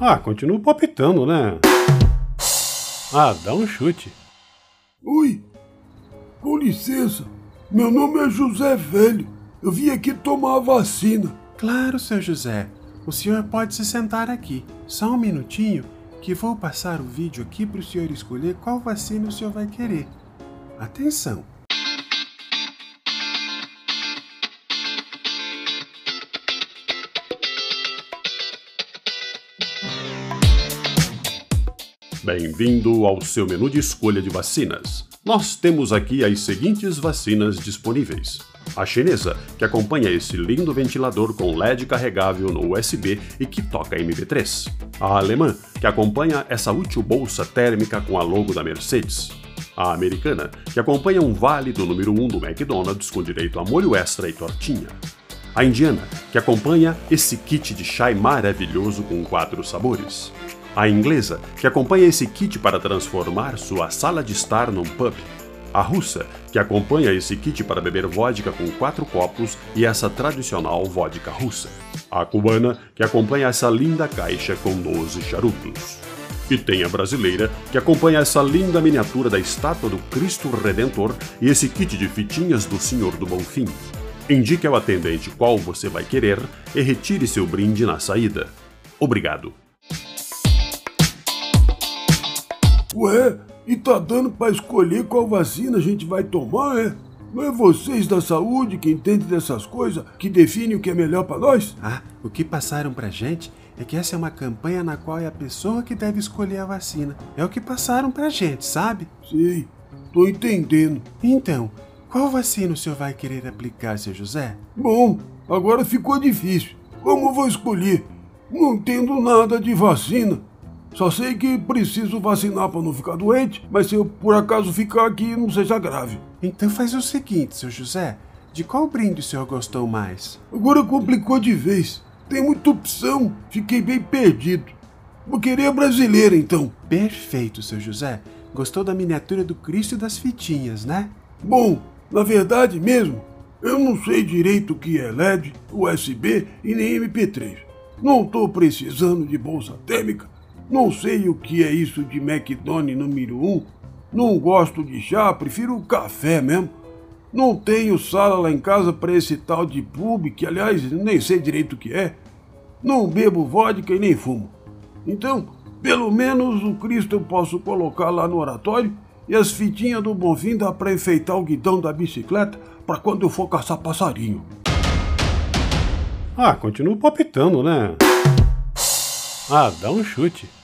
Ah, continua palpitando, né? Ah, dá um chute. Oi, com licença. Meu nome é José Velho. Eu vim aqui tomar a vacina. Claro, seu José. O senhor pode se sentar aqui. Só um minutinho que vou passar o vídeo aqui para o senhor escolher qual vacina o senhor vai querer. Atenção! Bem-vindo ao seu menu de escolha de vacinas. Nós temos aqui as seguintes vacinas disponíveis. A chinesa, que acompanha esse lindo ventilador com LED carregável no USB e que toca MP3. A alemã, que acompanha essa útil bolsa térmica com a logo da Mercedes. A americana, que acompanha um vale do número 1 do McDonald's com direito a molho extra e tortinha. A indiana, que acompanha esse kit de chai maravilhoso com quatro sabores a inglesa, que acompanha esse kit para transformar sua sala de estar num pub, a russa, que acompanha esse kit para beber vodka com quatro copos e essa tradicional vodka russa, a cubana, que acompanha essa linda caixa com 12 charutos. E tem a brasileira, que acompanha essa linda miniatura da estátua do Cristo Redentor e esse kit de fitinhas do Senhor do Bonfim. Indique ao atendente qual você vai querer e retire seu brinde na saída. Obrigado. Ué, e tá dando para escolher qual vacina a gente vai tomar, é? Não é vocês da saúde que entendem dessas coisas que definem o que é melhor para nós? Ah, o que passaram pra gente é que essa é uma campanha na qual é a pessoa que deve escolher a vacina. É o que passaram pra gente, sabe? Sei, tô entendendo. Então, qual vacina o senhor vai querer aplicar, seu José? Bom, agora ficou difícil. Como vou escolher? Não entendo nada de vacina. Só sei que preciso vacinar para não ficar doente, mas se eu por acaso ficar aqui, não seja grave. Então faz o seguinte, seu José. De qual brinde o senhor gostou mais? Agora complicou de vez. Tem muita opção. Fiquei bem perdido. Vou querer a brasileira, então. Perfeito, seu José. Gostou da miniatura do Cristo e das fitinhas, né? Bom, na verdade mesmo, eu não sei direito o que é LED, USB e nem MP3. Não estou precisando de bolsa térmica não sei o que é isso de McDonald's número 1. Um. Não gosto de chá, prefiro café mesmo. Não tenho sala lá em casa para esse tal de pub, que aliás nem sei direito o que é. Não bebo vodka e nem fumo. Então, pelo menos o Cristo eu posso colocar lá no oratório e as fitinhas do Bonfim dá para enfeitar o guidão da bicicleta para quando eu for caçar passarinho. Ah, continua palpitando, né? Ah, dá um chute.